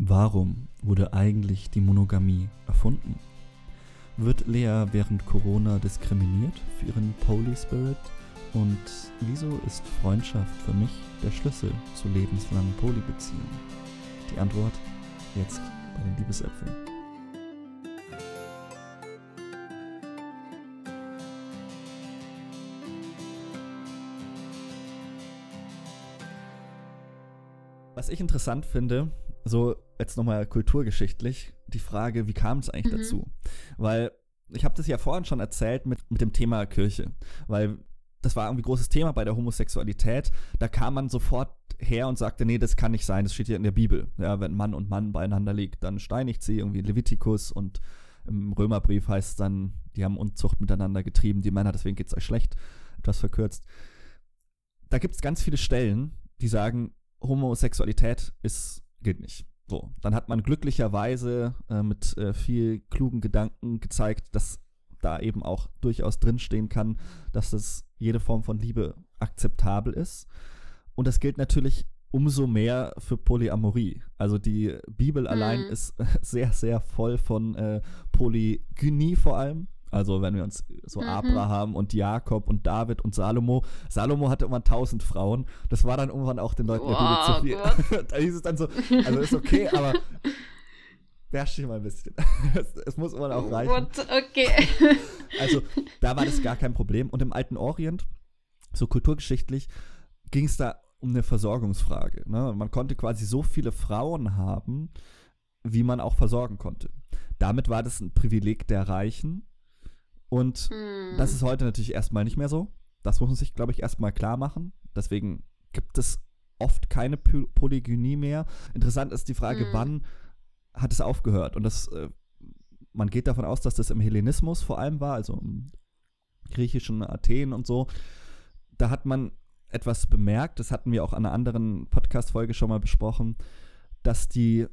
Warum wurde eigentlich die Monogamie erfunden? Wird Lea während Corona diskriminiert für ihren Poly Spirit? Und wieso ist Freundschaft für mich der Schlüssel zu lebenslangen Polybeziehungen? Die Antwort jetzt bei den Liebesäpfeln. Was ich interessant finde, so jetzt nochmal kulturgeschichtlich, die Frage, wie kam es eigentlich mhm. dazu? Weil ich habe das ja vorhin schon erzählt mit, mit dem Thema Kirche, weil das war irgendwie großes Thema bei der Homosexualität. Da kam man sofort her und sagte, nee, das kann nicht sein, das steht ja in der Bibel. Ja, wenn Mann und Mann beieinander liegt, dann steinigt sie, irgendwie Levitikus und im Römerbrief heißt es dann, die haben Unzucht miteinander getrieben, die Männer, deswegen geht es euch schlecht, etwas verkürzt. Da gibt es ganz viele Stellen, die sagen, Homosexualität ist, gilt nicht. So, dann hat man glücklicherweise äh, mit äh, viel klugen Gedanken gezeigt, dass da eben auch durchaus drinstehen kann, dass das jede Form von Liebe akzeptabel ist. Und das gilt natürlich umso mehr für Polyamorie. Also die Bibel mhm. allein ist sehr, sehr voll von äh, Polygynie vor allem. Also wenn wir uns so mhm. Abraham und Jakob und David und Salomo, Salomo hatte immer tausend Frauen. Das war dann irgendwann auch den Leuten wow, zu viel. da hieß es dann so, also ist okay, aber beherrsch dich mal ein bisschen. es, es, muss immer auch reichen. What? Okay. also da war das gar kein Problem. Und im alten Orient, so kulturgeschichtlich, ging es da um eine Versorgungsfrage. Ne? Man konnte quasi so viele Frauen haben, wie man auch versorgen konnte. Damit war das ein Privileg der Reichen und hm. das ist heute natürlich erstmal nicht mehr so. Das muss man sich, glaube ich, erstmal klar machen. Deswegen gibt es oft keine Polygynie mehr. Interessant ist die Frage, hm. wann hat es aufgehört? Und das, äh, man geht davon aus, dass das im Hellenismus vor allem war, also im griechischen Athen und so. Da hat man etwas bemerkt, das hatten wir auch an einer anderen Podcast-Folge schon mal besprochen, dass die,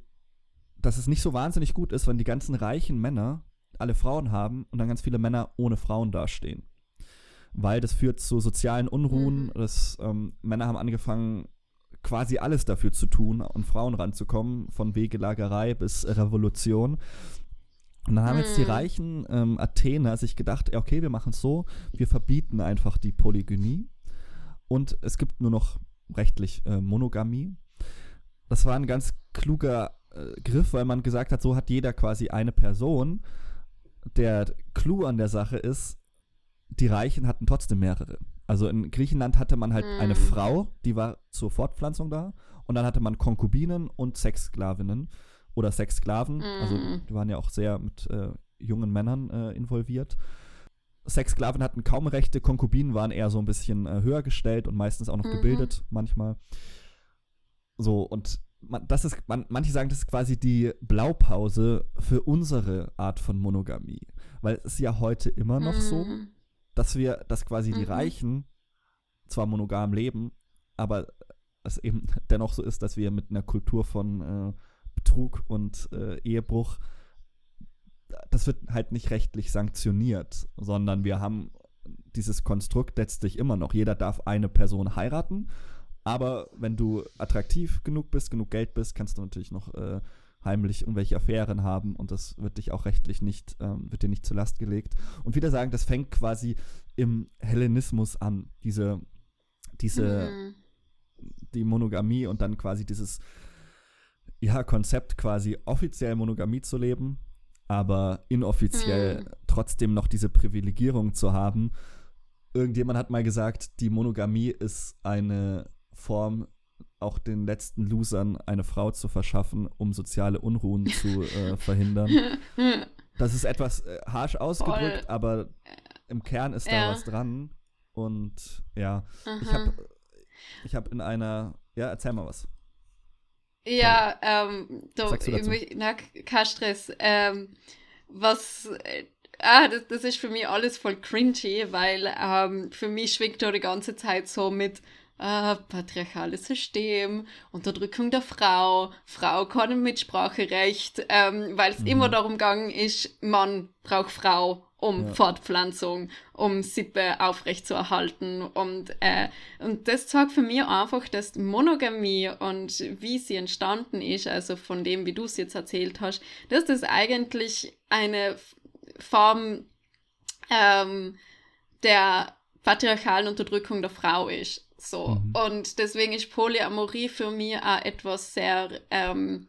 dass es nicht so wahnsinnig gut ist, wenn die ganzen reichen Männer alle Frauen haben und dann ganz viele Männer ohne Frauen dastehen. Weil das führt zu sozialen Unruhen. Mhm. Das, ähm, Männer haben angefangen, quasi alles dafür zu tun, an Frauen ranzukommen, von Wegelagerei bis Revolution. Und dann haben jetzt die mhm. reichen ähm, Athener sich gedacht, okay, wir machen es so, wir verbieten einfach die Polygynie und es gibt nur noch rechtlich äh, Monogamie. Das war ein ganz kluger äh, Griff, weil man gesagt hat, so hat jeder quasi eine Person der Clou an der Sache ist, die Reichen hatten trotzdem mehrere. Also in Griechenland hatte man halt mhm. eine Frau, die war zur Fortpflanzung da. Und dann hatte man Konkubinen und Sexsklavinnen oder Sexsklaven. Mhm. Also die waren ja auch sehr mit äh, jungen Männern äh, involviert. Sexsklaven hatten kaum Rechte, Konkubinen waren eher so ein bisschen äh, höher gestellt und meistens auch noch mhm. gebildet manchmal. So, und man, das ist, man, manche sagen, das ist quasi die Blaupause für unsere Art von Monogamie. Weil es ist ja heute immer noch mhm. so, dass wir, dass quasi mhm. die Reichen zwar monogam leben, aber es eben dennoch so ist, dass wir mit einer Kultur von äh, Betrug und äh, Ehebruch, das wird halt nicht rechtlich sanktioniert, sondern wir haben dieses Konstrukt letztlich immer noch. Jeder darf eine Person heiraten aber wenn du attraktiv genug bist, genug Geld bist, kannst du natürlich noch äh, heimlich irgendwelche Affären haben und das wird dich auch rechtlich nicht, ähm, wird dir nicht zur Last gelegt. Und wieder sagen, das fängt quasi im Hellenismus an, diese, diese, mhm. die Monogamie und dann quasi dieses, ja, Konzept quasi offiziell Monogamie zu leben, aber inoffiziell mhm. trotzdem noch diese Privilegierung zu haben. Irgendjemand hat mal gesagt, die Monogamie ist eine Form auch den letzten Losern eine Frau zu verschaffen, um soziale Unruhen zu äh, verhindern. Das ist etwas äh, harsch ausgedrückt, Voll. aber im Kern ist ja. da was dran. Und ja, Aha. ich habe ich hab in einer, ja, erzähl mal was. Ja, ähm, do, Sagst du dazu? na, kein Stress. Ähm, was, äh, ah, das, das ist für mich alles voll cringy, weil ähm, für mich schwingt da die ganze Zeit so mit, äh, patriarchales System, Unterdrückung der Frau, Frau kein Mitspracherecht, ähm, weil es mhm. immer darum gegangen ist, Mann braucht Frau um ja. Fortpflanzung, um Sippe aufrechtzuerhalten. Und, äh, und das zeigt für mich einfach, dass Monogamie und wie sie entstanden ist, also von dem, wie du es jetzt erzählt hast, dass das eigentlich eine Form ähm, der patriarchalen Unterdrückung der Frau ist. So. Mhm. Und deswegen ist Polyamorie für mich auch etwas sehr ähm,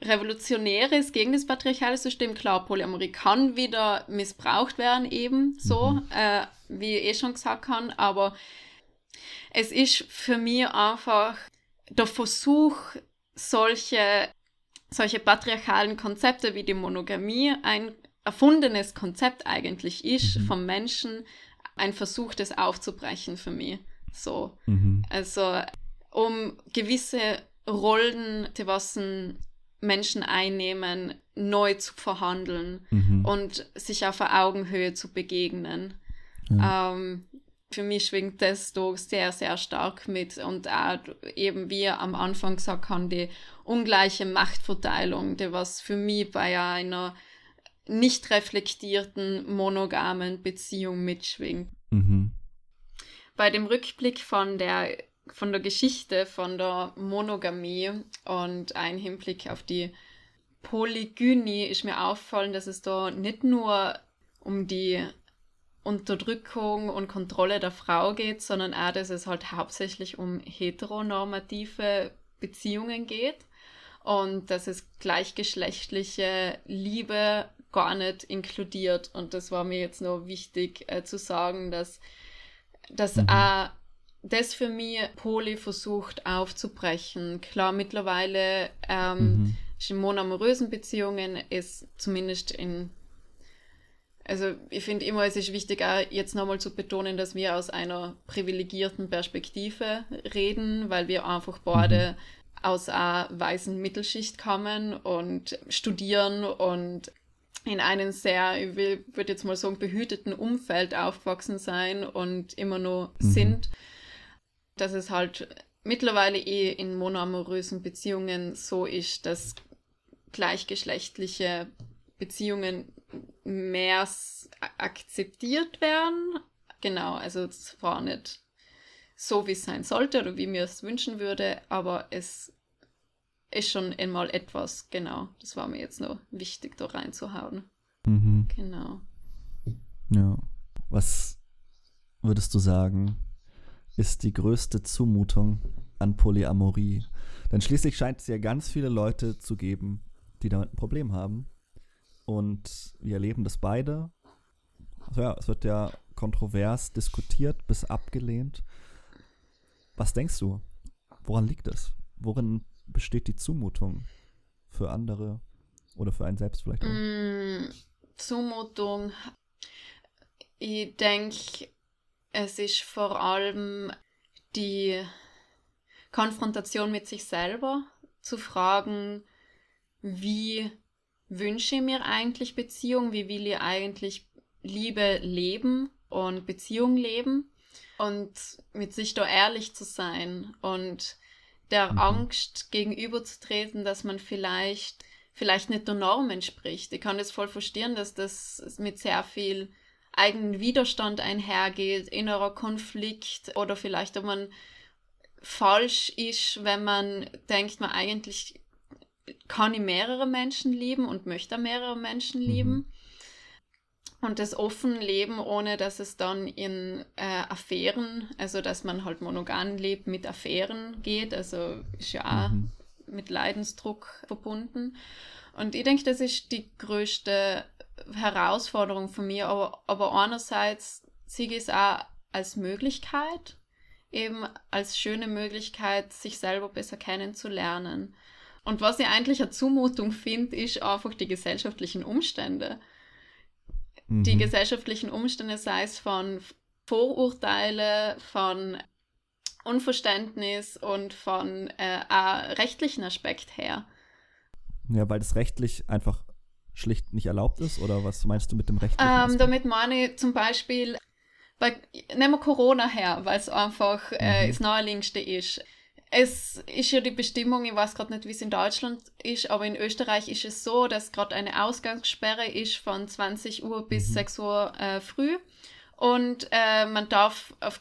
Revolutionäres gegen das patriarchale System. Klar, Polyamorie kann wieder missbraucht werden, eben so, mhm. äh, wie ich eh schon gesagt habe, aber es ist für mich einfach der Versuch, solche, solche patriarchalen Konzepte wie die Monogamie, ein erfundenes Konzept eigentlich ist mhm. vom Menschen, ein Versuch, das aufzubrechen für mich. So. Mhm. Also, um gewisse Rollen, die was Menschen einnehmen, neu zu verhandeln mhm. und sich auf Augenhöhe zu begegnen. Ja. Ähm, für mich schwingt das doch sehr, sehr stark mit und auch eben wie am Anfang gesagt haben, die ungleiche Machtverteilung, die was für mich bei einer nicht reflektierten monogamen Beziehung mitschwingt. Mhm. Bei dem Rückblick von der von der Geschichte von der Monogamie und ein Hinblick auf die Polygynie ist mir auffallen, dass es da nicht nur um die Unterdrückung und Kontrolle der Frau geht, sondern auch, dass es halt hauptsächlich um heteronormative Beziehungen geht und dass es gleichgeschlechtliche Liebe gar nicht inkludiert. Und das war mir jetzt noch wichtig äh, zu sagen, dass, dass mhm. auch das für mich Poli versucht aufzubrechen. Klar, mittlerweile ähm, mhm. in monoamorösen Beziehungen ist zumindest in also ich finde immer, es ist wichtig, auch jetzt nochmal zu betonen, dass wir aus einer privilegierten Perspektive reden, weil wir einfach beide mhm. aus einer weißen Mittelschicht kommen und studieren und in einem sehr, ich würde jetzt mal sagen, behüteten Umfeld aufgewachsen sein und immer nur mhm. sind dass es halt mittlerweile eh in monoamorösen Beziehungen so ist, dass gleichgeschlechtliche Beziehungen mehr akzeptiert werden. Genau, also es war nicht so, wie es sein sollte oder wie mir es wünschen würde, aber es ist schon einmal etwas, genau. Das war mir jetzt noch wichtig, da reinzuhauen. Mhm. Genau. Ja. Was würdest du sagen, ist die größte Zumutung an Polyamorie. Denn schließlich scheint es ja ganz viele Leute zu geben, die damit ein Problem haben. Und wir erleben das beide. Also ja, es wird ja kontrovers diskutiert bis abgelehnt. Was denkst du? Woran liegt es? Worin besteht die Zumutung für andere oder für einen selbst vielleicht auch? Mm, Zumutung. Ich denke, es ist vor allem die Konfrontation mit sich selber, zu fragen, wie wünsche ich mir eigentlich Beziehung, wie will ich eigentlich Liebe leben und Beziehung leben und mit sich da ehrlich zu sein und der mhm. Angst gegenüberzutreten, dass man vielleicht vielleicht nicht der Norm entspricht. Ich kann das voll verstehen, dass das mit sehr viel eigenen Widerstand einhergeht, innerer Konflikt oder vielleicht, ob man falsch ist, wenn man denkt, man eigentlich kann ich mehrere Menschen lieben und möchte mehrere Menschen mhm. lieben. Mhm. Und das offen leben, ohne dass es dann in äh, Affären, also dass man halt monogam lebt, mit Affären geht, also ist ja auch mhm. mit Leidensdruck verbunden. Und ich denke, das ist die größte Herausforderung von mir, aber, aber einerseits sehe ich es auch als Möglichkeit, eben als schöne Möglichkeit, sich selber besser kennenzulernen. Und was ich eigentlich eine Zumutung finde, ist einfach die gesellschaftlichen Umstände. Mhm. Die gesellschaftlichen Umstände, sei es von Vorurteile, von Unverständnis und von äh, rechtlichen Aspekt her. Ja, weil das rechtlich einfach schlicht nicht erlaubt ist? Oder was meinst du mit dem rechtlichen? Ähm, damit meine ich zum Beispiel, bei, nehmen wir Corona her, weil es einfach äh, mhm. das naheliegendste ist. Es ist ja die Bestimmung, ich weiß gerade nicht, wie es in Deutschland ist, aber in Österreich ist es so, dass gerade eine Ausgangssperre ist von 20 Uhr bis mhm. 6 Uhr äh, früh. Und äh, man darf auf,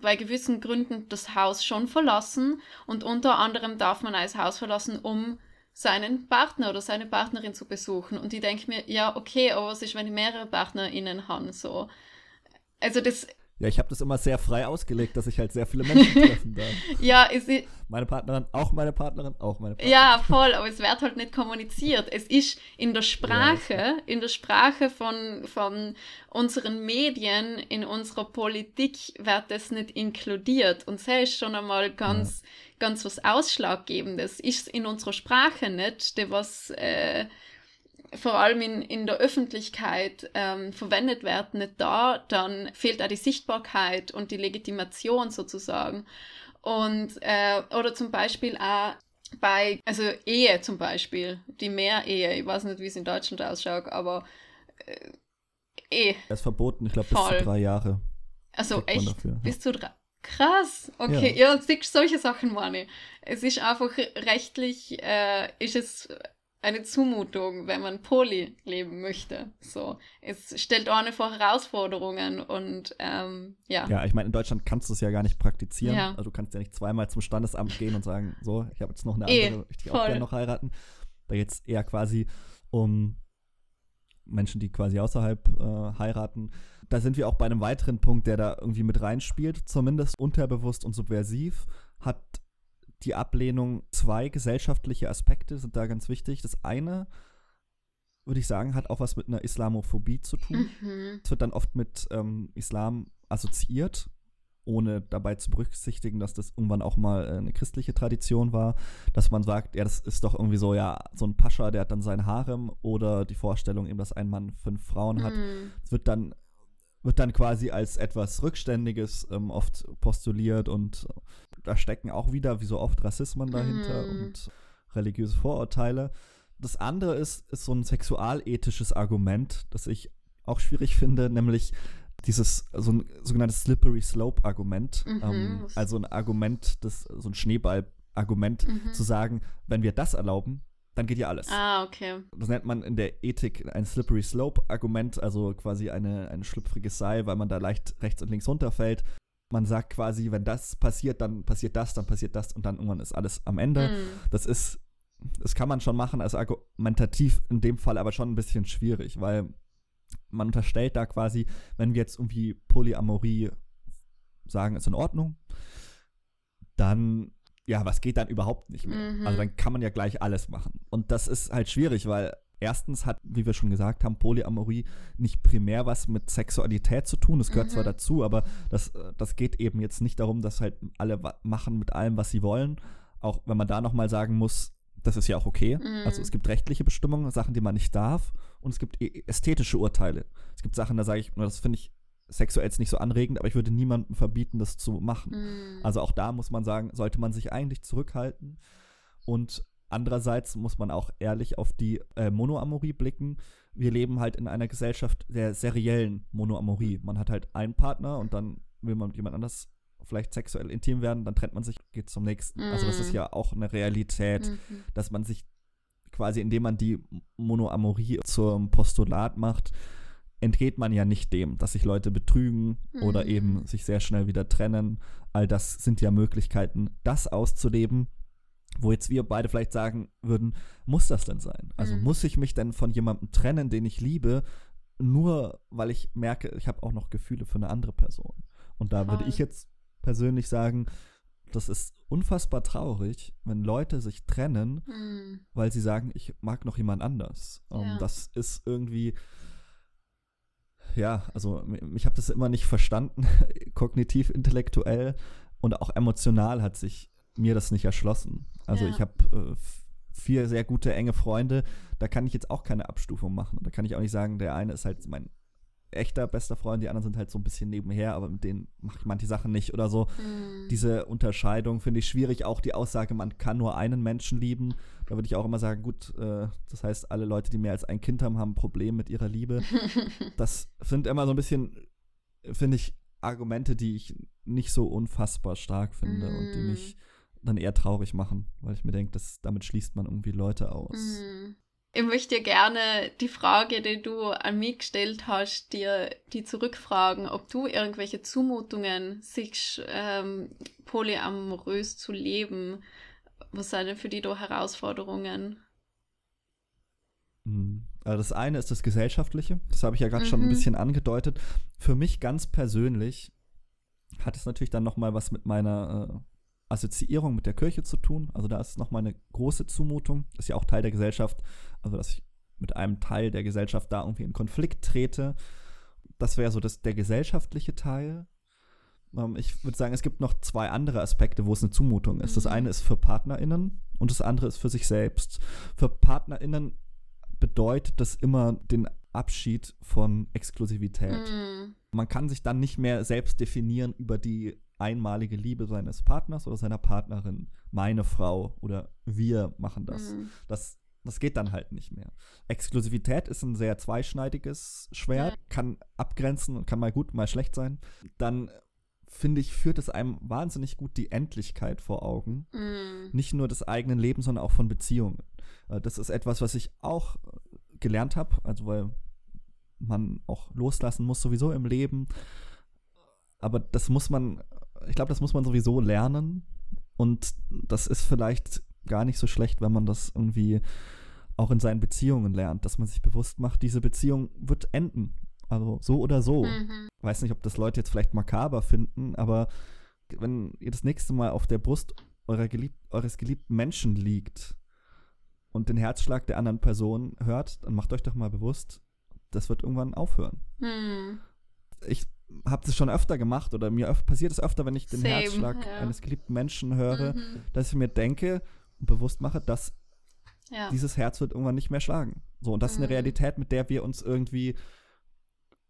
bei gewissen Gründen das Haus schon verlassen. Und unter anderem darf man ein Haus verlassen, um seinen Partner oder seine Partnerin zu besuchen. Und ich denke mir, ja, okay, aber was ist, wenn ich mehrere PartnerInnen habe? So. Also das ja, ich habe das immer sehr frei ausgelegt, dass ich halt sehr viele Menschen treffen darf. ja, ist meine Partnerin, auch meine Partnerin, auch meine Partnerin. Ja, voll, aber es wird halt nicht kommuniziert. Es ist in der Sprache, ja, in der Sprache von, von unseren Medien, in unserer Politik wird das nicht inkludiert. Und das ist schon einmal ganz, ja. ganz was Ausschlaggebendes. Ist in unserer Sprache nicht, der was äh, vor allem in, in der Öffentlichkeit ähm, verwendet werden, nicht da, dann fehlt auch die Sichtbarkeit und die Legitimation sozusagen. Und, äh, oder zum Beispiel auch bei, also Ehe zum Beispiel, die Mehrehe, ich weiß nicht, wie es in Deutschland ausschaut, aber äh, Ehe. Das ist verboten, ich glaube, bis zu drei Jahre. Also echt? Dafür, bis zu drei. Krass, okay, ja, ja solche Sachen meine. Es ist einfach rechtlich, äh, ist es eine Zumutung, wenn man poly leben möchte. So, es stellt auch eine vor Herausforderungen und ähm, ja. Ja, ich meine, in Deutschland kannst du es ja gar nicht praktizieren. Ja. Also du kannst ja nicht zweimal zum Standesamt gehen und sagen, so, ich habe jetzt noch eine eh, andere, möchte ich auch gerne noch heiraten. Da geht es eher quasi um Menschen, die quasi außerhalb äh, heiraten. Da sind wir auch bei einem weiteren Punkt, der da irgendwie mit reinspielt, zumindest unterbewusst und subversiv, hat die Ablehnung. Zwei gesellschaftliche Aspekte sind da ganz wichtig. Das eine, würde ich sagen, hat auch was mit einer Islamophobie zu tun. Mhm. Es wird dann oft mit ähm, Islam assoziiert, ohne dabei zu berücksichtigen, dass das irgendwann auch mal äh, eine christliche Tradition war, dass man sagt, ja, das ist doch irgendwie so, ja, so ein Pascha, der hat dann sein Harem oder die Vorstellung eben, dass ein Mann fünf Frauen hat. Mhm. Es wird dann wird dann quasi als etwas Rückständiges ähm, oft postuliert und da stecken auch wieder, wie so oft, Rassismen dahinter mm. und religiöse Vorurteile. Das andere ist, ist so ein sexualethisches Argument, das ich auch schwierig finde, nämlich dieses so ein sogenanntes Slippery Slope Argument, mhm. ähm, also ein Argument, das so ein Schneeball-Argument, mhm. zu sagen, wenn wir das erlauben, dann geht ja alles. Ah, okay. Das nennt man in der Ethik ein Slippery Slope-Argument, also quasi eine, ein schlüpfriges Seil, weil man da leicht rechts und links runterfällt. Man sagt quasi, wenn das passiert, dann passiert das, dann passiert das und dann irgendwann ist alles am Ende. Mm. Das ist, das kann man schon machen, als argumentativ in dem Fall aber schon ein bisschen schwierig, weil man unterstellt da quasi, wenn wir jetzt irgendwie Polyamorie sagen, ist in Ordnung, dann ja, was geht dann überhaupt nicht mehr? Mhm. Also dann kann man ja gleich alles machen. Und das ist halt schwierig, weil erstens hat, wie wir schon gesagt haben, Polyamorie nicht primär was mit Sexualität zu tun. Das gehört mhm. zwar dazu, aber das, das geht eben jetzt nicht darum, dass halt alle machen mit allem, was sie wollen. Auch wenn man da nochmal sagen muss, das ist ja auch okay. Mhm. Also es gibt rechtliche Bestimmungen, Sachen, die man nicht darf. Und es gibt e-, ästhetische Urteile. Es gibt Sachen, da sage ich, das finde ich sexuell ist nicht so anregend, aber ich würde niemandem verbieten, das zu machen. Mm. Also auch da muss man sagen, sollte man sich eigentlich zurückhalten. Und andererseits muss man auch ehrlich auf die äh, Monoamorie blicken. Wir leben halt in einer Gesellschaft der seriellen Monoamorie. Man hat halt einen Partner und dann will man mit jemand anders vielleicht sexuell intim werden, dann trennt man sich, geht zum nächsten. Mm. Also das ist mm. ja auch eine Realität, -hmm. dass man sich quasi, indem man die Monoamorie zum Postulat macht, entgeht man ja nicht dem, dass sich Leute betrügen mhm. oder eben sich sehr schnell wieder trennen. All das sind ja Möglichkeiten, das auszuleben, wo jetzt wir beide vielleicht sagen würden, muss das denn sein? Also mhm. muss ich mich denn von jemandem trennen, den ich liebe, nur weil ich merke, ich habe auch noch Gefühle für eine andere Person. Und da Voll. würde ich jetzt persönlich sagen, das ist unfassbar traurig, wenn Leute sich trennen, mhm. weil sie sagen, ich mag noch jemand anders. Um, ja. Das ist irgendwie, ja, also ich habe das immer nicht verstanden, kognitiv, intellektuell und auch emotional hat sich mir das nicht erschlossen. Also ja. ich habe äh, vier sehr gute, enge Freunde, da kann ich jetzt auch keine Abstufung machen. Und da kann ich auch nicht sagen, der eine ist halt mein echter bester Freund, die anderen sind halt so ein bisschen nebenher, aber mit denen mache ich manche Sachen nicht oder so. Mhm. Diese Unterscheidung finde ich schwierig. Auch die Aussage, man kann nur einen Menschen lieben. Da würde ich auch immer sagen, gut, äh, das heißt, alle Leute, die mehr als ein Kind haben, haben ein Problem mit ihrer Liebe. das sind immer so ein bisschen, finde ich, Argumente, die ich nicht so unfassbar stark finde mhm. und die mich dann eher traurig machen, weil ich mir denke, damit schließt man irgendwie Leute aus. Mhm. Ich möchte gerne die Frage, die du an mich gestellt hast, dir die zurückfragen, ob du irgendwelche Zumutungen siehst, ähm, polyamorös zu leben. Was sind denn für die da Herausforderungen? Hm. Also das eine ist das Gesellschaftliche, das habe ich ja gerade mhm. schon ein mhm. bisschen angedeutet. Für mich ganz persönlich hat es natürlich dann nochmal was mit meiner äh, Assoziierung mit der Kirche zu tun. Also da ist es nochmal eine große Zumutung. Ist ja auch Teil der Gesellschaft. Also dass ich mit einem Teil der Gesellschaft da irgendwie in Konflikt trete. Das wäre so das, der gesellschaftliche Teil. Ähm, ich würde sagen, es gibt noch zwei andere Aspekte, wo es eine Zumutung ist. Das mhm. eine ist für PartnerInnen und das andere ist für sich selbst. Für PartnerInnen bedeutet das immer den Abschied von Exklusivität. Mhm. Man kann sich dann nicht mehr selbst definieren über die einmalige Liebe seines Partners oder seiner Partnerin. Meine Frau oder wir machen das. Mhm. Das das geht dann halt nicht mehr. Exklusivität ist ein sehr zweischneidiges Schwert, kann abgrenzen und kann mal gut, mal schlecht sein. Dann finde ich, führt es einem wahnsinnig gut die Endlichkeit vor Augen. Mm. Nicht nur des eigenen Lebens, sondern auch von Beziehungen. Äh, das ist etwas, was ich auch gelernt habe, also weil man auch loslassen muss sowieso im Leben. Aber das muss man ich glaube, das muss man sowieso lernen. Und das ist vielleicht gar nicht so schlecht, wenn man das irgendwie auch in seinen Beziehungen lernt, dass man sich bewusst macht, diese Beziehung wird enden. Also so oder so. Mhm. Weiß nicht, ob das Leute jetzt vielleicht makaber finden, aber wenn ihr das nächste Mal auf der Brust gelieb eures geliebten Menschen liegt und den Herzschlag der anderen Person hört, dann macht euch doch mal bewusst, das wird irgendwann aufhören. Mhm. Ich habe das schon öfter gemacht oder mir passiert es öfter, wenn ich den Same, Herzschlag ja. eines geliebten Menschen höre, mhm. dass ich mir denke und bewusst mache, dass ja. dieses Herz wird irgendwann nicht mehr schlagen. So, und das mhm. ist eine mhm. Realität, mit der wir uns irgendwie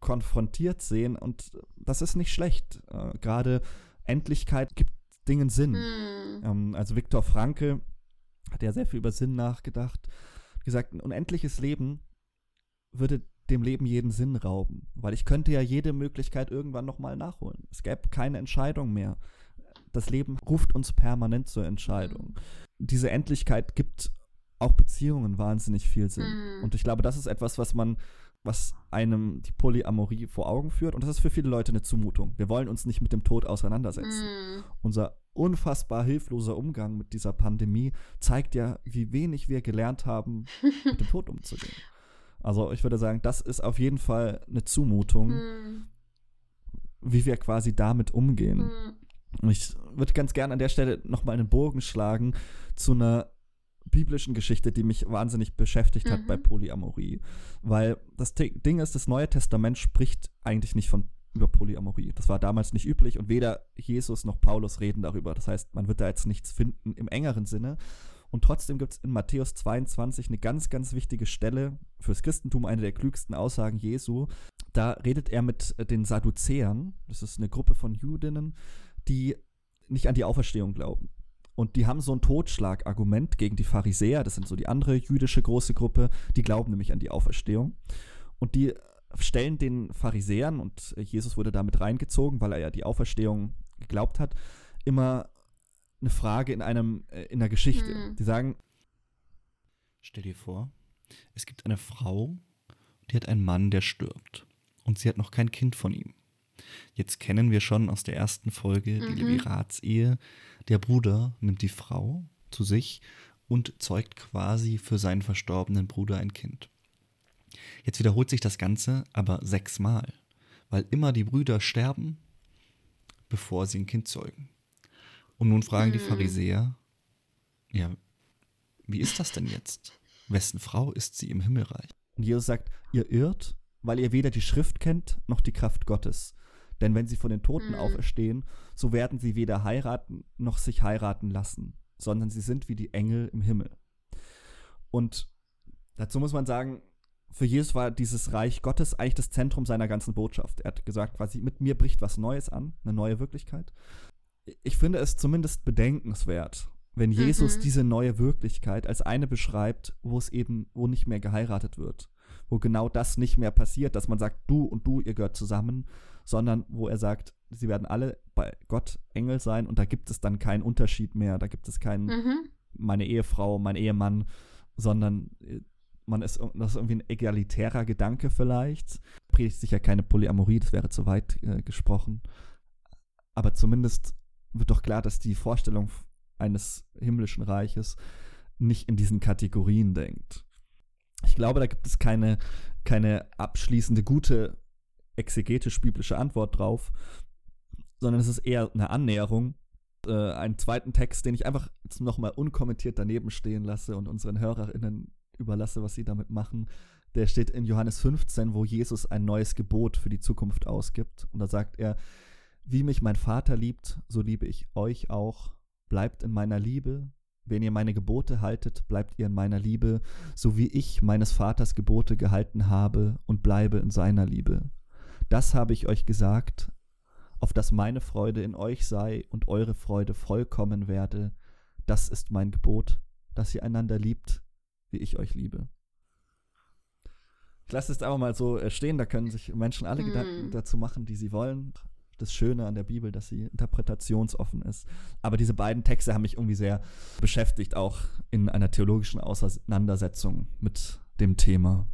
konfrontiert sehen und das ist nicht schlecht. Äh, Gerade Endlichkeit gibt Dingen Sinn. Mhm. Ähm, also Viktor Franke hat ja sehr viel über Sinn nachgedacht, gesagt, ein unendliches Leben würde dem Leben jeden Sinn rauben, weil ich könnte ja jede Möglichkeit irgendwann nochmal nachholen. Es gäbe keine Entscheidung mehr. Das Leben ruft uns permanent zur Entscheidung. Mhm. Diese Endlichkeit gibt auch Beziehungen wahnsinnig viel Sinn. Mhm. Und ich glaube, das ist etwas, was man, was einem die Polyamorie vor Augen führt. Und das ist für viele Leute eine Zumutung. Wir wollen uns nicht mit dem Tod auseinandersetzen. Mhm. Unser unfassbar hilfloser Umgang mit dieser Pandemie zeigt ja, wie wenig wir gelernt haben, mit dem Tod umzugehen. Also ich würde sagen, das ist auf jeden Fall eine Zumutung, mhm. wie wir quasi damit umgehen. Mhm. Ich würde ganz gerne an der Stelle nochmal einen Bogen schlagen zu einer biblischen Geschichte, die mich wahnsinnig beschäftigt hat mhm. bei Polyamorie. Weil das Ding ist, das Neue Testament spricht eigentlich nicht von über Polyamorie. Das war damals nicht üblich und weder Jesus noch Paulus reden darüber. Das heißt, man wird da jetzt nichts finden im engeren Sinne. Und trotzdem gibt es in Matthäus 22 eine ganz, ganz wichtige Stelle fürs Christentum, eine der klügsten Aussagen Jesu. Da redet er mit den Sadduzäern, das ist eine Gruppe von Judinnen, die nicht an die Auferstehung glauben. Und die haben so ein Totschlagargument gegen die Pharisäer, das sind so die andere jüdische große Gruppe, die glauben nämlich an die Auferstehung. Und die stellen den Pharisäern, und Jesus wurde damit reingezogen, weil er ja die Auferstehung geglaubt hat, immer eine Frage in einem äh, in der Geschichte. Mhm. Die sagen: Stell dir vor, es gibt eine Frau, die hat einen Mann, der stirbt. Und sie hat noch kein Kind von ihm. Jetzt kennen wir schon aus der ersten Folge mhm. die Levirats-Ehe. Der Bruder nimmt die Frau zu sich und zeugt quasi für seinen verstorbenen Bruder ein Kind. Jetzt wiederholt sich das Ganze aber sechsmal, weil immer die Brüder sterben, bevor sie ein Kind zeugen. Und nun fragen mhm. die Pharisäer, ja, wie ist das denn jetzt? Wessen Frau ist sie im Himmelreich? Und Jesus sagt, ihr irrt, weil ihr weder die Schrift kennt noch die Kraft Gottes. Denn wenn sie von den Toten mhm. auferstehen, so werden sie weder heiraten noch sich heiraten lassen, sondern sie sind wie die Engel im Himmel. Und dazu muss man sagen, für Jesus war dieses Reich Gottes eigentlich das Zentrum seiner ganzen Botschaft. Er hat gesagt, quasi, mit mir bricht was Neues an, eine neue Wirklichkeit ich finde es zumindest bedenkenswert, wenn Jesus mhm. diese neue Wirklichkeit als eine beschreibt, wo es eben, wo nicht mehr geheiratet wird, wo genau das nicht mehr passiert, dass man sagt, du und du, ihr gehört zusammen, sondern wo er sagt, sie werden alle bei Gott Engel sein und da gibt es dann keinen Unterschied mehr, da gibt es keinen mhm. meine Ehefrau, mein Ehemann, sondern äh, man ist, das ist irgendwie ein egalitärer Gedanke vielleicht. Predigt sicher keine Polyamorie, das wäre zu weit äh, gesprochen. Aber zumindest wird doch klar, dass die Vorstellung eines himmlischen Reiches nicht in diesen Kategorien denkt. Ich glaube, da gibt es keine, keine abschließende gute exegetisch-biblische Antwort drauf, sondern es ist eher eine Annäherung. Äh, einen zweiten Text, den ich einfach nochmal unkommentiert daneben stehen lasse und unseren HörerInnen überlasse, was sie damit machen. Der steht in Johannes 15, wo Jesus ein neues Gebot für die Zukunft ausgibt. Und da sagt er, wie mich mein Vater liebt, so liebe ich euch auch. Bleibt in meiner Liebe. Wenn ihr meine Gebote haltet, bleibt ihr in meiner Liebe, so wie ich meines Vaters Gebote gehalten habe und bleibe in seiner Liebe. Das habe ich euch gesagt, auf dass meine Freude in euch sei und eure Freude vollkommen werde. Das ist mein Gebot, dass ihr einander liebt, wie ich euch liebe. Ich lasse es einfach mal so äh, stehen, da können sich Menschen alle mm. Gedanken dazu machen, die sie wollen. Das Schöne an der Bibel, dass sie interpretationsoffen ist. Aber diese beiden Texte haben mich irgendwie sehr beschäftigt, auch in einer theologischen Auseinandersetzung mit dem Thema.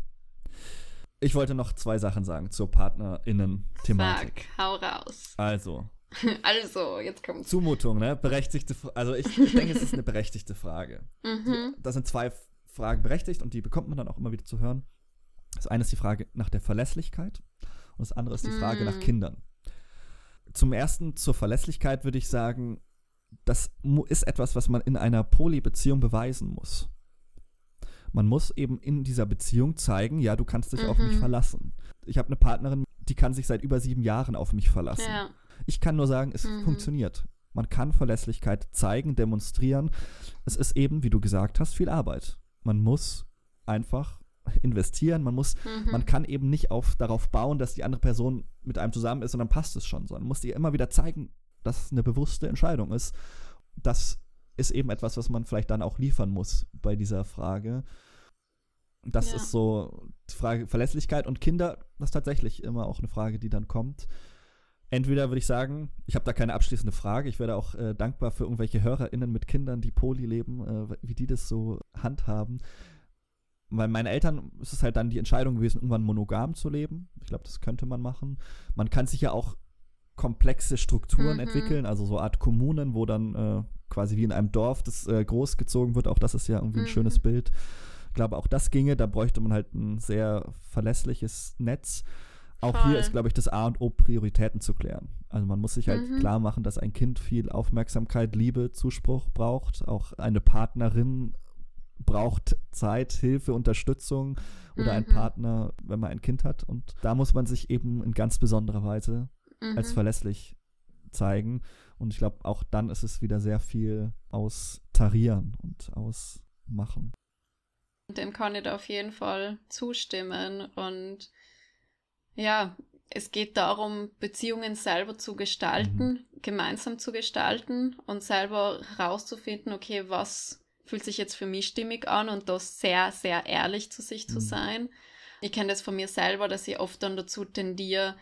Ich wollte noch zwei Sachen sagen zur PartnerInnen-Thematik. Sag, hau raus. Also. also, jetzt kommt's. Zumutung, ne? Berechtigte, also ich, ich denke, es ist eine berechtigte Frage. Mhm. Das sind zwei Fragen berechtigt und die bekommt man dann auch immer wieder zu hören. Das eine ist die Frage nach der Verlässlichkeit und das andere ist die Frage mm. nach Kindern. Zum ersten zur Verlässlichkeit würde ich sagen, das ist etwas, was man in einer Polybeziehung beweisen muss. Man muss eben in dieser Beziehung zeigen, ja, du kannst dich mhm. auf mich mhm. verlassen. Ich habe eine Partnerin, die kann sich seit über sieben Jahren auf mich verlassen. Ja. Ich kann nur sagen, es mhm. funktioniert. Man kann Verlässlichkeit zeigen, demonstrieren. Es ist eben, wie du gesagt hast, viel Arbeit man muss einfach investieren. Man muss, mhm. man kann eben nicht auf, darauf bauen, dass die andere Person mit einem zusammen ist und dann passt es schon, sondern man muss dir immer wieder zeigen, dass es eine bewusste Entscheidung ist. Das ist eben etwas, was man vielleicht dann auch liefern muss bei dieser Frage. Das ja. ist so die Frage Verlässlichkeit und Kinder, das ist tatsächlich immer auch eine Frage, die dann kommt. Entweder würde ich sagen, ich habe da keine abschließende Frage. Ich wäre auch äh, dankbar für irgendwelche HörerInnen mit Kindern, die Poli leben, äh, wie die das so handhaben. Weil meine Eltern ist es halt dann die Entscheidung gewesen, irgendwann monogam zu leben. Ich glaube, das könnte man machen. Man kann sich ja auch komplexe Strukturen mhm. entwickeln, also so eine Art Kommunen, wo dann äh, quasi wie in einem Dorf das äh, großgezogen wird. Auch das ist ja irgendwie ein mhm. schönes Bild. Ich glaube, auch das ginge. Da bräuchte man halt ein sehr verlässliches Netz. Auch Voll. hier ist, glaube ich, das A und O, Prioritäten zu klären. Also man muss sich halt mhm. klar machen, dass ein Kind viel Aufmerksamkeit, Liebe, Zuspruch braucht. Auch eine Partnerin braucht Zeit, Hilfe, Unterstützung oder mhm. ein Partner, wenn man ein Kind hat. Und da muss man sich eben in ganz besonderer Weise mhm. als verlässlich zeigen. Und ich glaube, auch dann ist es wieder sehr viel austarieren und ausmachen. Dem kann ich auf jeden Fall zustimmen. Und ja, es geht darum, Beziehungen selber zu gestalten, mhm. gemeinsam zu gestalten und selber herauszufinden, okay, was fühlt sich jetzt für mich stimmig an und das sehr, sehr ehrlich zu sich mhm. zu sein. Ich kenne das von mir selber, dass ich oft dann dazu tendiere,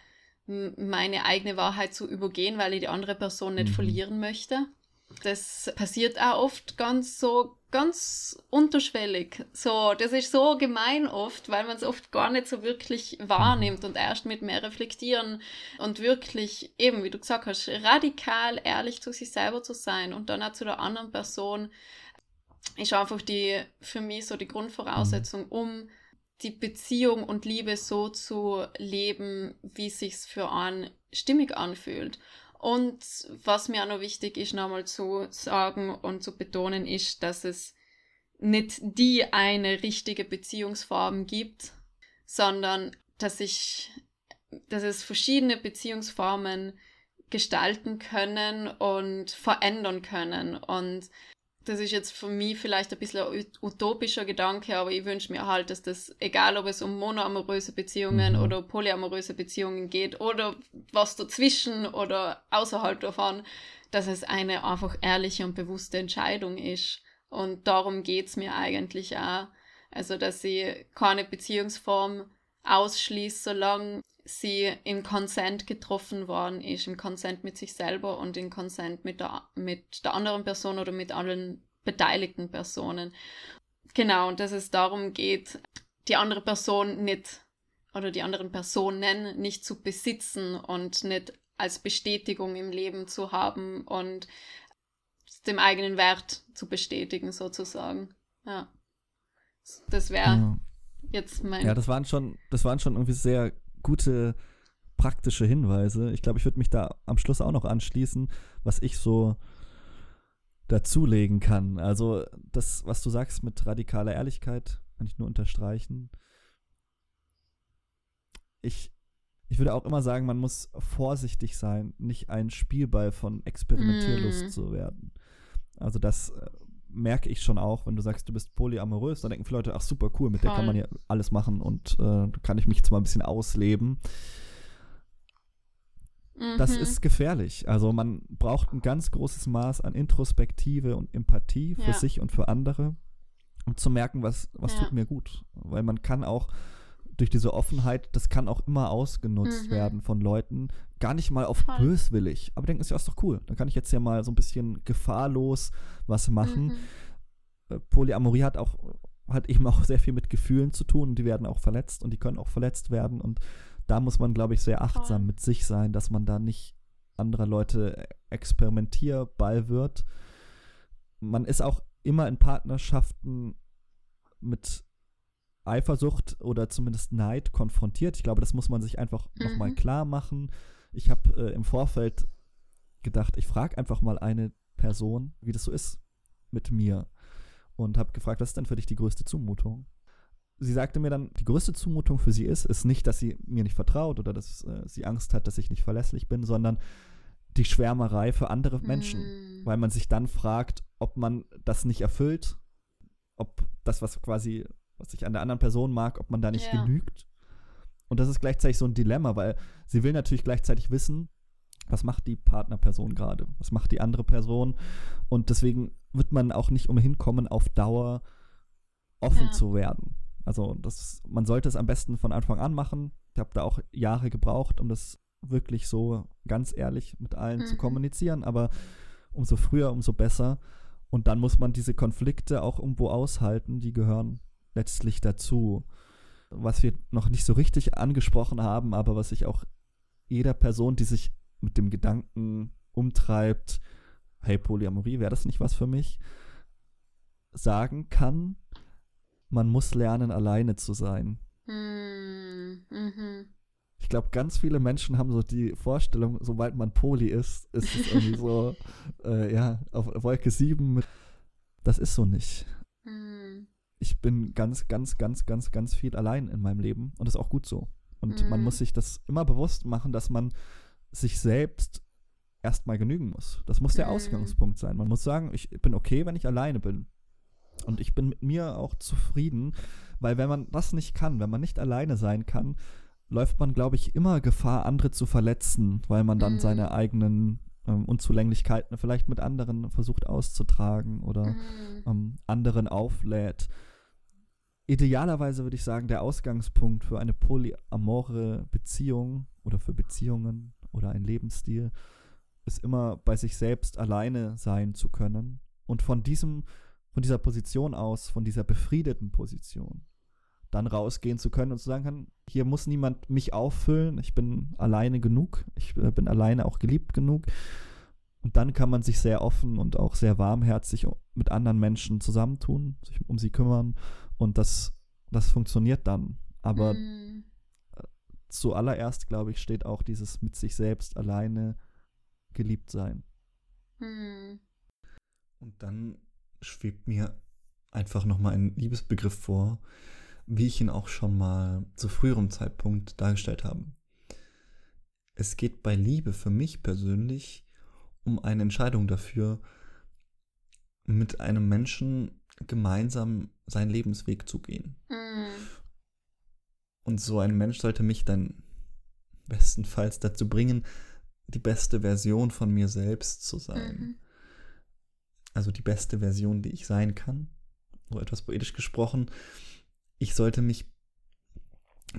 meine eigene Wahrheit zu übergehen, weil ich die andere Person nicht mhm. verlieren möchte. Das passiert auch oft ganz so, ganz unterschwellig. So, das ist so gemein oft, weil man es oft gar nicht so wirklich wahrnimmt und erst mit mehr reflektieren und wirklich, eben wie du gesagt hast, radikal ehrlich zu sich selber zu sein und dann auch zu der anderen Person ist einfach die, für mich so die Grundvoraussetzung, um die Beziehung und Liebe so zu leben, wie es sich für einen stimmig anfühlt. Und was mir auch noch wichtig ist, nochmal zu sagen und zu betonen, ist, dass es nicht die eine richtige Beziehungsform gibt, sondern dass ich, dass es verschiedene Beziehungsformen gestalten können und verändern können. Und das ist jetzt für mich vielleicht ein bisschen ein utopischer Gedanke, aber ich wünsche mir halt, dass das, egal ob es um monoamoröse Beziehungen mhm. oder polyamoröse Beziehungen geht oder was dazwischen oder außerhalb davon, dass es eine einfach ehrliche und bewusste Entscheidung ist. Und darum geht es mir eigentlich auch. Also, dass ich keine Beziehungsform ausschließe, solange sie im Consent getroffen worden ist, im Consent mit sich selber und im Consent mit der, mit der anderen Person oder mit allen beteiligten Personen. Genau, und dass es darum geht, die andere Person nicht oder die anderen Personen nicht zu besitzen und nicht als Bestätigung im Leben zu haben und dem eigenen Wert zu bestätigen, sozusagen. Ja. Das wäre ja. jetzt mein. Ja, das waren schon, das waren schon irgendwie sehr gute praktische Hinweise. Ich glaube, ich würde mich da am Schluss auch noch anschließen, was ich so dazulegen kann. Also das, was du sagst mit radikaler Ehrlichkeit, kann ich nur unterstreichen. Ich, ich würde auch immer sagen, man muss vorsichtig sein, nicht ein Spielball von Experimentierlust mm. zu werden. Also das äh, merke ich schon auch, wenn du sagst, du bist polyamorös, dann denken viele Leute, ach super cool, mit Voll. der kann man ja alles machen und äh, da kann ich mich jetzt mal ein bisschen ausleben. Mhm. Das ist gefährlich. Also man braucht ein ganz großes Maß an Introspektive und Empathie für ja. sich und für andere, um zu merken, was, was ja. tut mir gut. Weil man kann auch durch diese Offenheit, das kann auch immer ausgenutzt mhm. werden von Leuten, gar nicht mal auf Voll. böswillig, aber denken, ist ja ist doch cool. Dann kann ich jetzt ja mal so ein bisschen gefahrlos was machen. Mhm. Äh, Polyamorie hat auch hat eben auch sehr viel mit Gefühlen zu tun und die werden auch verletzt und die können auch verletzt werden und da muss man, glaube ich, sehr achtsam Voll. mit sich sein, dass man da nicht anderer Leute experimentierball wird. Man ist auch immer in Partnerschaften mit Eifersucht oder zumindest Neid konfrontiert. Ich glaube, das muss man sich einfach mhm. nochmal klar machen. Ich habe äh, im Vorfeld gedacht, ich frage einfach mal eine Person, wie das so ist mit mir. Und habe gefragt, was ist denn für dich die größte Zumutung? Sie sagte mir dann, die größte Zumutung für sie ist, ist nicht, dass sie mir nicht vertraut oder dass äh, sie Angst hat, dass ich nicht verlässlich bin, sondern die Schwärmerei für andere Menschen. Mhm. Weil man sich dann fragt, ob man das nicht erfüllt, ob das, was quasi was ich an der anderen Person mag, ob man da nicht ja. genügt. Und das ist gleichzeitig so ein Dilemma, weil sie will natürlich gleichzeitig wissen, was macht die Partnerperson gerade, was macht die andere Person. Und deswegen wird man auch nicht umhin kommen, auf Dauer offen ja. zu werden. Also das, man sollte es am besten von Anfang an machen. Ich habe da auch Jahre gebraucht, um das wirklich so ganz ehrlich mit allen mhm. zu kommunizieren, aber umso früher, umso besser. Und dann muss man diese Konflikte auch irgendwo aushalten, die gehören letztlich dazu. Was wir noch nicht so richtig angesprochen haben, aber was ich auch jeder Person, die sich mit dem Gedanken umtreibt, hey, Polyamorie, wäre das nicht was für mich, sagen kann, man muss lernen, alleine zu sein. Mm, mhm. Ich glaube, ganz viele Menschen haben so die Vorstellung, sobald man Poli ist, ist es irgendwie so, äh, ja, auf Wolke 7. Das ist so nicht. Mm ich bin ganz, ganz, ganz, ganz, ganz viel allein in meinem Leben und das ist auch gut so. Und mhm. man muss sich das immer bewusst machen, dass man sich selbst erstmal genügen muss. Das muss der mhm. Ausgangspunkt sein. Man muss sagen, ich bin okay, wenn ich alleine bin. Und ich bin mit mir auch zufrieden, weil wenn man das nicht kann, wenn man nicht alleine sein kann, läuft man, glaube ich, immer Gefahr, andere zu verletzen, weil man dann mhm. seine eigenen ähm, Unzulänglichkeiten vielleicht mit anderen versucht auszutragen oder mhm. ähm, anderen auflädt. Idealerweise würde ich sagen, der Ausgangspunkt für eine polyamore Beziehung oder für Beziehungen oder ein Lebensstil ist immer bei sich selbst alleine sein zu können und von diesem von dieser Position aus, von dieser befriedeten Position, dann rausgehen zu können und zu sagen hier muss niemand mich auffüllen, ich bin alleine genug, ich äh, bin alleine auch geliebt genug. Und dann kann man sich sehr offen und auch sehr warmherzig mit anderen Menschen zusammentun, sich um sie kümmern und das, das funktioniert dann. Aber mm. zuallererst, glaube ich, steht auch dieses mit sich selbst alleine geliebt sein. Mm. Und dann schwebt mir einfach nochmal ein Liebesbegriff vor, wie ich ihn auch schon mal zu früherem Zeitpunkt dargestellt habe. Es geht bei Liebe für mich persönlich um eine Entscheidung dafür, mit einem Menschen gemeinsam seinen Lebensweg zu gehen. Mhm. Und so ein Mensch sollte mich dann bestenfalls dazu bringen, die beste Version von mir selbst zu sein. Mhm. Also die beste Version, die ich sein kann. So etwas poetisch gesprochen ich sollte mich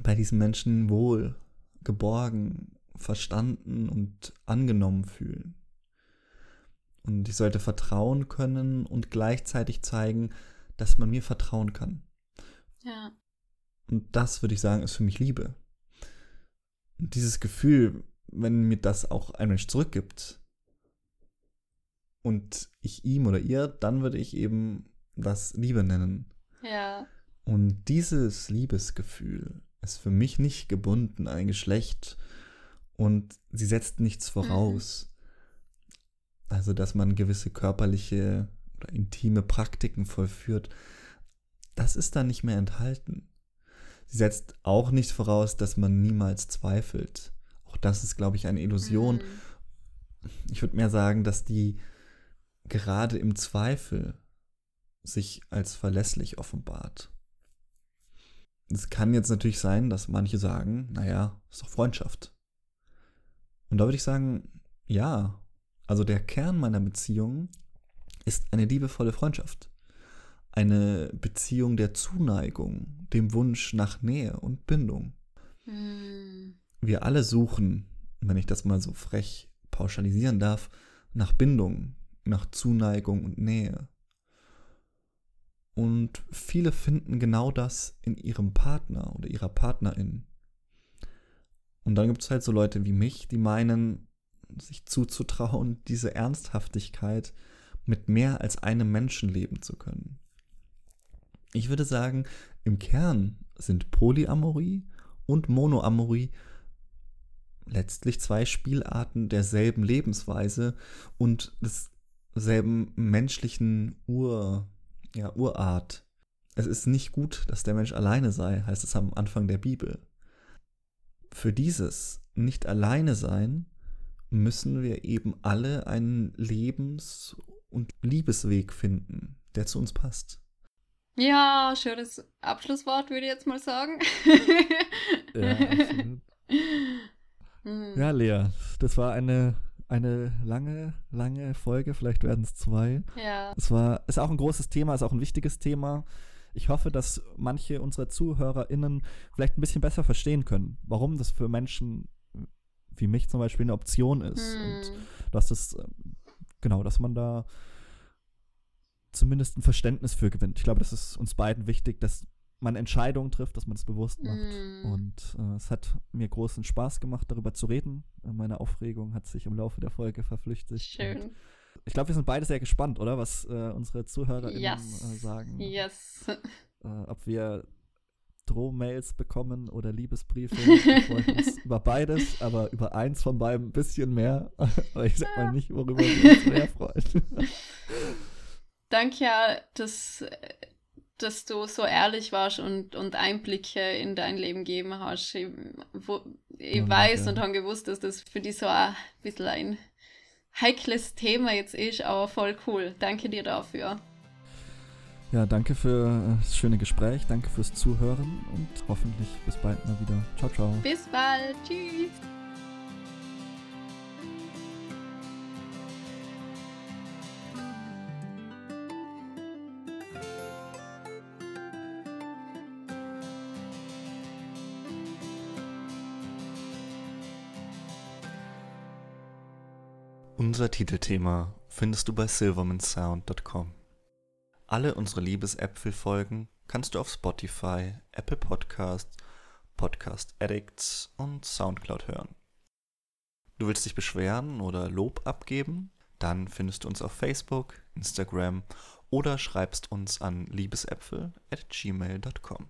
bei diesen Menschen wohl, geborgen, verstanden und angenommen fühlen. Und ich sollte vertrauen können und gleichzeitig zeigen, dass man mir vertrauen kann. Ja. Und das würde ich sagen, ist für mich Liebe. Und dieses Gefühl, wenn mir das auch ein Mensch zurückgibt und ich ihm oder ihr, dann würde ich eben das Liebe nennen. Ja. Und dieses Liebesgefühl ist für mich nicht gebunden an ein Geschlecht und sie setzt nichts voraus. Mhm. Also, dass man gewisse körperliche oder intime Praktiken vollführt, das ist da nicht mehr enthalten. Sie setzt auch nicht voraus, dass man niemals zweifelt. Auch das ist, glaube ich, eine Illusion. Mhm. Ich würde mehr sagen, dass die gerade im Zweifel sich als verlässlich offenbart. Es kann jetzt natürlich sein, dass manche sagen, naja, ist doch Freundschaft. Und da würde ich sagen, ja, also der Kern meiner Beziehung ist eine liebevolle Freundschaft. Eine Beziehung der Zuneigung, dem Wunsch nach Nähe und Bindung. Hm. Wir alle suchen, wenn ich das mal so frech pauschalisieren darf, nach Bindung, nach Zuneigung und Nähe. Und viele finden genau das in ihrem Partner oder ihrer Partnerin. Und dann gibt es halt so Leute wie mich, die meinen, sich zuzutrauen, diese Ernsthaftigkeit mit mehr als einem Menschen leben zu können. Ich würde sagen, im Kern sind Polyamorie und Monoamorie letztlich zwei Spielarten derselben Lebensweise und desselben menschlichen Ur, ja, Urart. Es ist nicht gut, dass der Mensch alleine sei, heißt es am Anfang der Bibel für dieses nicht alleine sein, müssen wir eben alle einen Lebens- und Liebesweg finden, der zu uns passt. Ja, schönes Abschlusswort, würde ich jetzt mal sagen. ja, absolut. Hm. Ja, Lea, das war eine, eine lange, lange Folge, vielleicht werden es zwei. Ja. Es war, ist auch ein großes Thema, ist auch ein wichtiges Thema ich hoffe, dass manche unserer ZuhörerInnen vielleicht ein bisschen besser verstehen können, warum das für Menschen wie mich zum Beispiel eine Option ist. Hm. Und dass das, ähm, genau, dass man da zumindest ein Verständnis für gewinnt. Ich glaube, das ist uns beiden wichtig, dass man Entscheidungen trifft, dass man es das bewusst macht. Mm. Und äh, es hat mir großen Spaß gemacht, darüber zu reden. Meine Aufregung hat sich im Laufe der Folge verflüchtigt. Schön. Ich glaube, wir sind beide sehr gespannt, oder? Was äh, unsere ZuhörerInnen yes. äh, sagen. Yes. Äh, ob wir Drohmails bekommen oder Liebesbriefe. Wir freuen uns über beides, aber über eins von beiden ein bisschen mehr. aber ich sag mal nicht, worüber wir uns mehr freuen. Danke, ja, dass, dass du so ehrlich warst und, und Einblicke in dein Leben gegeben hast. Ich, wo, ich oh, weiß ja. und habe gewusst, dass das für dich so ein bisschen ein heikles Thema jetzt ist, aber voll cool. Danke dir dafür. Ja, danke für äh, das schöne Gespräch, danke fürs Zuhören und hoffentlich bis bald mal wieder. Ciao, ciao. Bis bald. Tschüss. Unser Titelthema findest du bei silvermansound.com. Alle unsere Liebesäpfel-Folgen kannst du auf Spotify, Apple Podcasts, Podcast Addicts und Soundcloud hören. Du willst dich beschweren oder Lob abgeben? Dann findest du uns auf Facebook, Instagram oder schreibst uns an liebesäpfel at gmail.com.